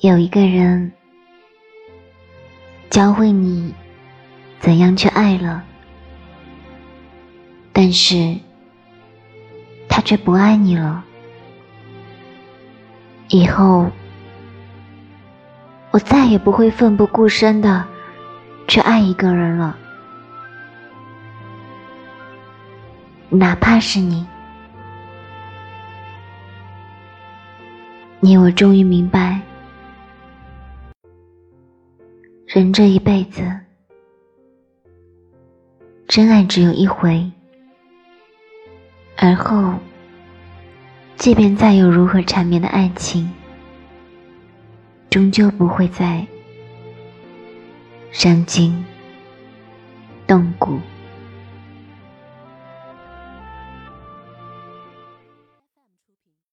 有一个人教会你怎样去爱了，但是他却不爱你了。以后我再也不会奋不顾身的去爱一个人了，哪怕是你。你我终于明白，人这一辈子，真爱只有一回，而后，即便再有如何缠绵的爱情，终究不会再伤筋动骨。